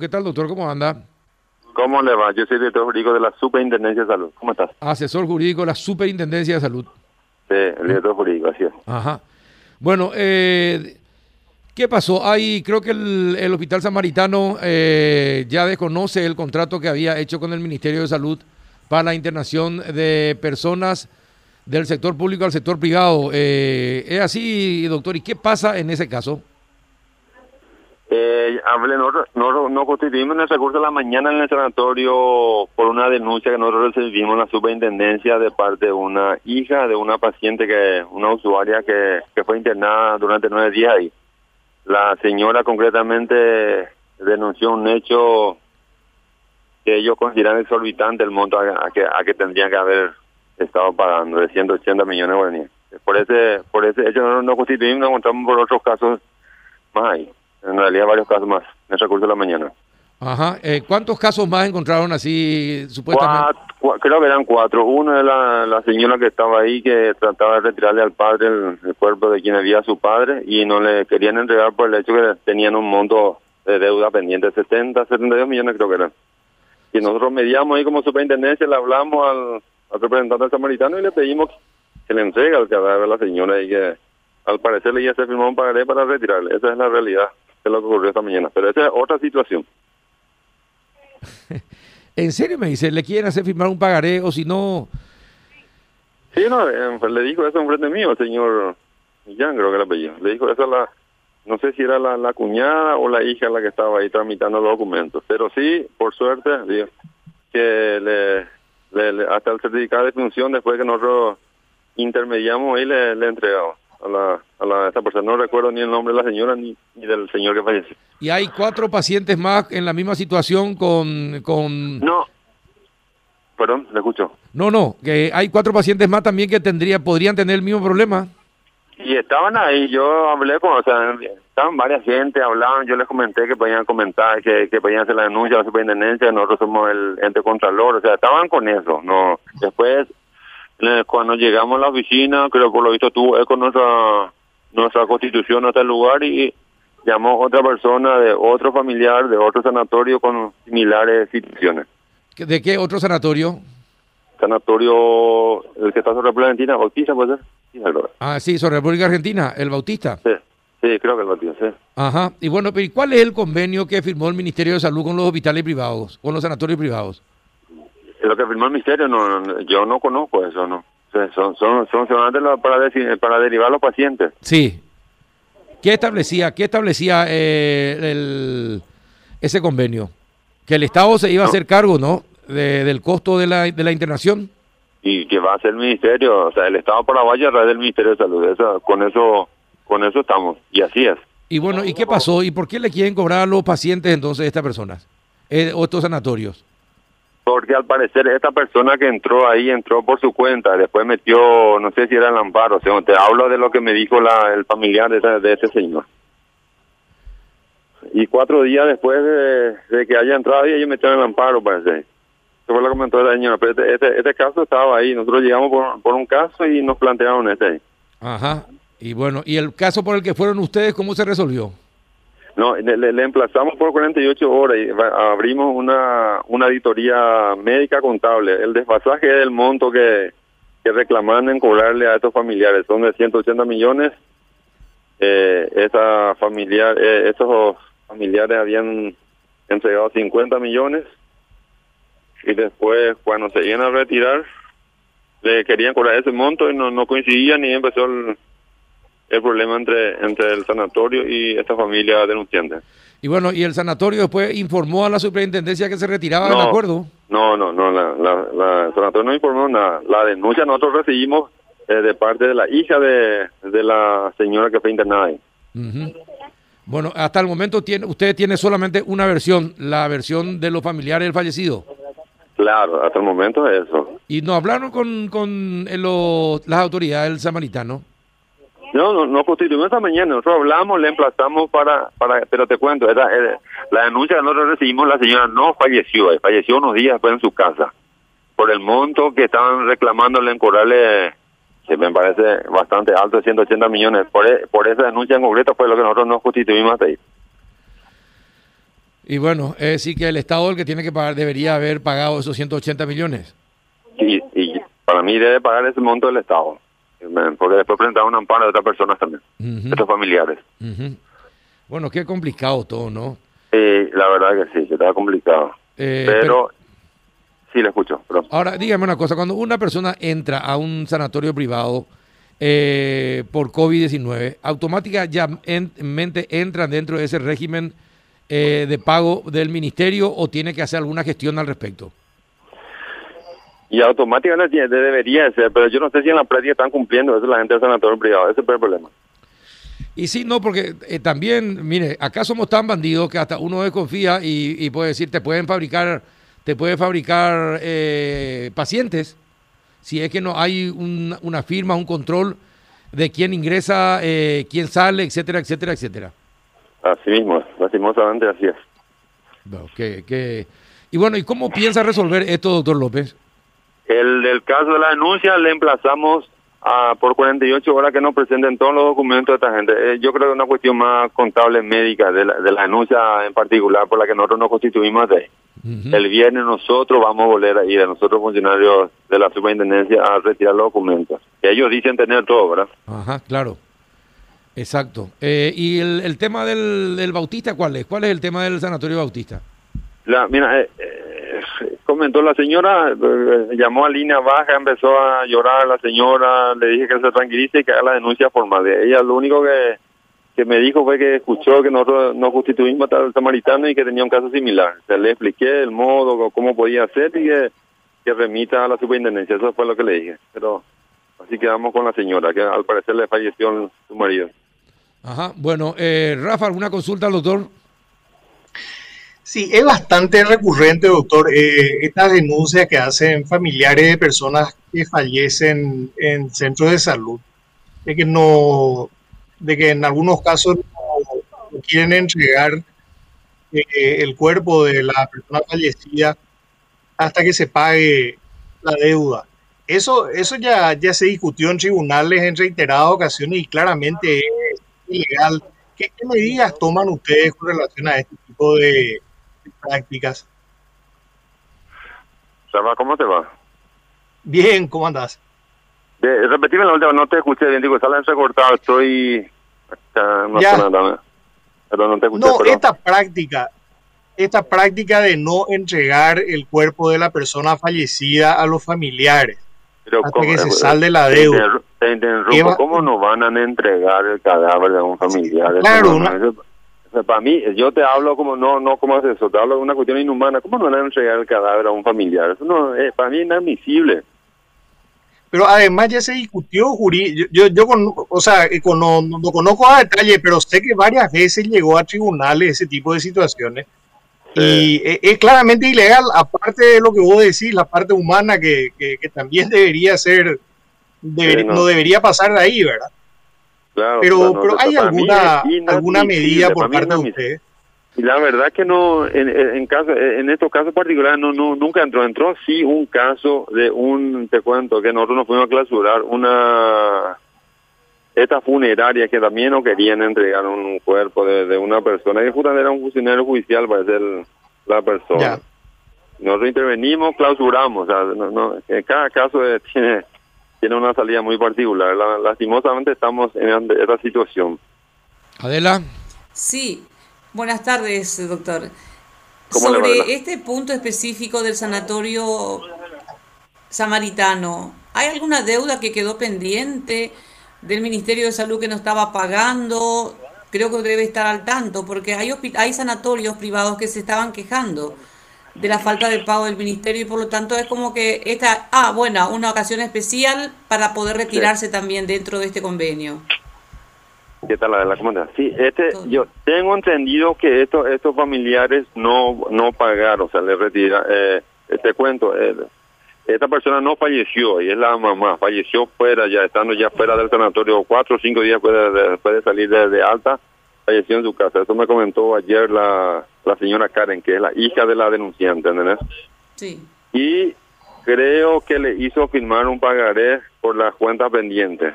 ¿Qué tal, doctor? ¿Cómo anda? ¿Cómo le va? Yo soy director jurídico de la Superintendencia de Salud. ¿Cómo estás? Asesor jurídico de la Superintendencia de Salud. Sí, el director jurídico, así es. Ajá. Bueno, eh, ¿qué pasó? Hay, creo que el, el Hospital Samaritano eh, ya desconoce el contrato que había hecho con el Ministerio de Salud para la internación de personas del sector público al sector privado. Eh, ¿Es así, doctor? ¿Y qué pasa en ese caso? Eh, hablé, nosotros, no, no constituimos en el recurso de la mañana en el sanatorio por una denuncia que nosotros recibimos en la superintendencia de parte de una hija de una paciente, que una usuaria que, que fue internada durante nueve días ahí. La señora concretamente denunció un hecho que ellos consideran exorbitante el monto a, que, a que tendrían que haber estado pagando de 180 millones de guaraníes. Por ese, por ese hecho no, no constituimos, nos encontramos por otros casos más ahí en realidad varios casos más en el recurso de la mañana. Ajá. Eh, ¿Cuántos casos más encontraron así supuestamente? Cuatro, creo que eran cuatro. Uno es la, la señora que estaba ahí que trataba de retirarle al padre el, el, cuerpo de quien había su padre y no le querían entregar por el hecho que tenían un monto de deuda pendiente, 70, 72 millones creo que eran. Y nosotros mediamos ahí como superintendencia, le hablamos al, al representante del samaritano y le pedimos que le entregue al cadáver a la señora y que al parecer le iba a hacer firmar un pagaré para retirarle. Esa es la realidad es lo que ocurrió esta mañana. Pero esa es otra situación. ¿En serio me dice? ¿Le quieren hacer firmar un pagaré o si no...? Sí, no, eh, pues le dijo eso en frente mío, el señor Millán, creo que era apellido. Le dijo eso a la... No sé si era la, la, cuñada o la hija la que estaba ahí tramitando los documentos. Pero sí, por suerte, digo, que le, le, le, hasta el certificado de función, después que nosotros intermediamos le, le entregamos a la, a la esta persona. No recuerdo ni el nombre de la señora ni, ni del señor que falleció. ¿Y hay cuatro pacientes más en la misma situación con... con... No. Perdón, le escucho. No, no, que hay cuatro pacientes más también que tendría, podrían tener el mismo problema. Y estaban ahí, yo hablé con, o sea, estaban varias gente, hablaban, yo les comenté que podían comentar, que, que podían hacer la denuncia a la superintendencia, nosotros somos el ente contralor, o sea, estaban con eso, no. Después cuando llegamos a la oficina, creo por lo visto tuvo con nuestra nuestra constitución hasta el lugar y llamó otra persona de otro familiar de otro sanatorio con similares situaciones. ¿De qué otro sanatorio? Sanatorio, el que está sobre República Argentina, Bautista, puede ser. Sí, ah, sí, sobre República Argentina, el Bautista. Sí, sí, creo que el Bautista, sí. Ajá, y bueno, pero ¿cuál es el convenio que firmó el Ministerio de Salud con los hospitales privados, con los sanatorios privados? Lo que firmó el ministerio, no, yo no conozco eso, ¿no? O sea, son, son, son para, decir, para derivar a los pacientes. Sí. ¿Qué establecía, qué establecía eh, el, ese convenio? Que el Estado se iba no. a hacer cargo, ¿no? De, del costo de la, de la internación. Y que va a ser el ministerio, o sea, el Estado paraguayo a través del Ministerio de Salud. Eso, con eso con eso estamos, y así es. Y bueno, ¿y qué pasó? ¿Y por qué le quieren cobrar a los pacientes entonces estas personas? Eh, o estos sanatorios porque al parecer esta persona que entró ahí entró por su cuenta, después metió, no sé si era el amparo, o sea, te hablo de lo que me dijo el familiar de, de ese señor. Y cuatro días después de, que haya entrado ahí, ellos metieron el amparo, parece. Eso fue lo que comentó la señora, pero este, este, este, caso estaba ahí, nosotros llegamos por, un caso y nos plantearon este. Ajá, y bueno, ¿y el caso por el que fueron ustedes, cómo se resolvió? No, le, le, emplazamos por 48 horas y abrimos una, una auditoría médica contable. El desfasaje del monto que, que reclaman en cobrarle a estos familiares son de 180 millones. Eh, esa familiar, eh, estos familiares habían entregado 50 millones y después cuando se iban a retirar le querían cobrar ese monto y no, no coincidían y empezó el, el problema entre entre el sanatorio y esta familia denunciante. Y bueno, ¿y el sanatorio después informó a la superintendencia que se retiraba no, del acuerdo? No, no, no, la, la, la, el sanatorio no informó nada. La denuncia nosotros recibimos eh, de parte de la hija de, de la señora que fue internada ahí. Uh -huh. Bueno, hasta el momento tiene, usted tiene solamente una versión, la versión de los familiares del fallecido. Claro, hasta el momento es eso. ¿Y no hablaron con, con eh, los, las autoridades del samaritano? No, no, no constituimos esta mañana. Nosotros hablamos, le emplazamos para, para, pero te cuento, era, era, la denuncia que nosotros recibimos, la señora no falleció, eh, falleció unos días después en su casa, por el monto que estaban reclamándole en cobrarle, que me parece bastante alto, de 180 millones. Por, por esa denuncia en concreto fue lo que nosotros nos constituimos hasta ahí. Y bueno, es decir que el Estado el que tiene que pagar debería haber pagado esos 180 millones. Sí, y para mí debe pagar ese monto el Estado. Porque después presentar un amparo de otras personas también, de otros familiares. Bueno, qué complicado todo, ¿no? Eh, la verdad que sí, que está complicado. Eh, pero, sí, le escucho. Pero... Ahora, dígame una cosa, cuando una persona entra a un sanatorio privado eh, por COVID-19, automáticamente entran dentro de ese régimen eh, de pago del ministerio o tiene que hacer alguna gestión al respecto? Y automáticamente debería ser, pero yo no sé si en la práctica están cumpliendo eso la gente del sanatorio privado, ese es el problema. Y sí, no, porque eh, también, mire, acá somos tan bandidos que hasta uno desconfía y, y puede decir, te pueden fabricar, te puede fabricar eh, pacientes si es que no hay un, una firma, un control de quién ingresa, eh, quién sale, etcétera, etcétera, etcétera. Así mismo, lastimosamente así es. No, que, que... Y bueno, ¿y cómo piensa resolver esto, doctor López? El del caso de la denuncia le emplazamos a, por 48 horas que nos presenten todos los documentos de esta gente. Eh, yo creo que es una cuestión más contable médica de la, de la denuncia en particular por la que nosotros nos constituimos de El viernes nosotros vamos a volver a ir a nosotros funcionarios de la superintendencia a retirar los documentos. Que ellos dicen tener todo, ¿verdad? Ajá, claro. Exacto. Eh, ¿Y el, el tema del, del, Bautista cuál es? ¿Cuál es el tema del Sanatorio Bautista? La, mira, eh, comentó la señora, eh, llamó a línea baja, empezó a llorar la señora, le dije que se tranquilice y que haga la denuncia formal. De ella lo único que, que me dijo fue que escuchó que nosotros nos constituimos el samaritano y que tenía un caso similar. O sea, le expliqué el modo, cómo podía hacer y que, que remita a la superintendencia. Eso fue lo que le dije. Pero así quedamos con la señora, que al parecer le falleció su marido. Ajá, bueno, eh, Rafa, ¿alguna consulta al doctor? Sí, es bastante recurrente, doctor, eh, estas denuncias que hacen familiares de personas que fallecen en centros de salud, de que no, de que en algunos casos no, quieren entregar eh, el cuerpo de la persona fallecida hasta que se pague la deuda. Eso, eso ya, ya se discutió en tribunales en reiteradas ocasiones y claramente es ilegal. ¿Qué, qué medidas toman ustedes con relación a este tipo de, prácticas. ¿cómo te va? Bien, ¿cómo andas? De, repetime la última, no te escuché bien, digo, sale recortado, estoy acá en una Ya. zona, pero no te escuché. No, perdón. esta práctica, esta práctica de no entregar el cuerpo de la persona fallecida a los familiares Pero hasta ¿cómo- que se salde la deuda. Te interrumpo, ¿cómo nos van a entregar el cadáver de un familiar? Claro, una- para mí, yo te hablo como, no, no, ¿cómo haces eso? Te hablo de una cuestión inhumana. ¿Cómo nos van a entregar el cadáver a un familiar? Eso no, eh, para mí es inadmisible. Pero además ya se discutió jurí yo, yo, yo con- o sea, eh, con- no, no conozco a detalle, pero sé que varias veces llegó a tribunales ese tipo de situaciones. Y eh, es claramente ilegal, aparte de lo que vos decís, la parte humana que, que, que también debería ser, deber- Sí, no. no. debería pasar de ahí, ¿verdad? Claro, Pero, pero ¿hay alguna, alguna medida por parte de? Y la verdad que no, en, en, caso, en estos casos particulares no, no, nunca entró. Entró sí un caso de un, te cuento, que nosotros nos fuimos a clausurar una, esta funeraria que también no querían entregar un cuerpo de, de una persona, que justamente era un funcionario judicial para ser la persona. Ya. Nosotros intervenimos, clausuramos, o sea, no, no, en cada caso eh, tiene, tiene una salida muy particular. La- lastimosamente estamos en esta situación. Adela. Sí, buenas tardes, doctor. ¿Cómo le va, Sobre este punto específico del sanatorio samaritano, ¿hay alguna deuda que quedó pendiente del Ministerio de Salud que no estaba pagando? Creo que debe estar al tanto, porque hay, hay sanatorios privados que se estaban quejando de la falta de pago del ministerio y por lo tanto es como que esta, ah, bueno, una ocasión especial para poder retirarse también dentro de este convenio. ¿Qué tal la de la comunidad? Sí, este, Todo. yo tengo entendido que estos estos familiares no no pagaron, o sea, le retira. Eh, este cuento, eh, esta persona no falleció y es la mamá, falleció fuera, ya estando ya fuera del sanatorio, cuatro o cinco días después de, después de salir de, de alta, falleció en su casa. Eso me comentó ayer la, la señora Karen, que es la hija de la denunciante, ¿entendés? Sí. y creo que le hizo firmar un pagaré por la cuenta pendiente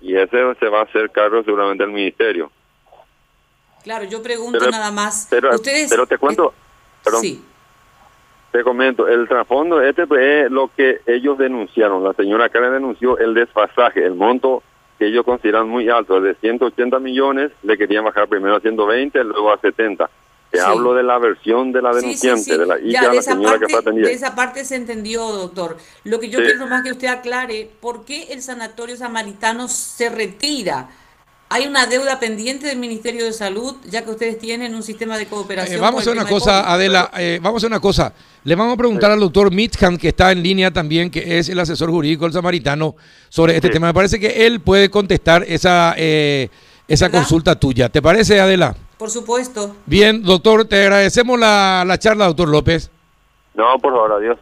y ese se va a hacer cargo seguramente al ministerio Claro, yo pregunto nada más. Pero, Ustedes, pero te cuento, perdón, Sí. te comento, el trasfondo este pues, es lo que ellos denunciaron. La señora Karen denunció el desfasaje, el monto que ellos consideran muy alto, de 180 millones, le querían bajar primero a 120, luego a 70. Te Sí. hablo de la versión de la sí, denunciante, sí. de la hija de de la señora que fue atendida. De esa parte se entendió, doctor. Lo que yo quiero más que usted aclare, ¿por qué el sanatorio samaritano se retira? ¿Hay una deuda pendiente del Ministerio de Salud, ya que ustedes tienen un sistema de cooperación? Eh, vamos a hacer una cosa? Adela, eh, vamos a hacer una cosa. Le vamos a preguntar al doctor Mitcham, que está en línea también, que es el asesor jurídico del Samaritano, sobre este Sí. tema. Me parece que él puede contestar esa, eh, esa ¿Verdad? consulta tuya. ¿Te parece, Adela? Por supuesto. Bien, doctor, te agradecemos la, la charla, doctor López. No, por favor, adiós.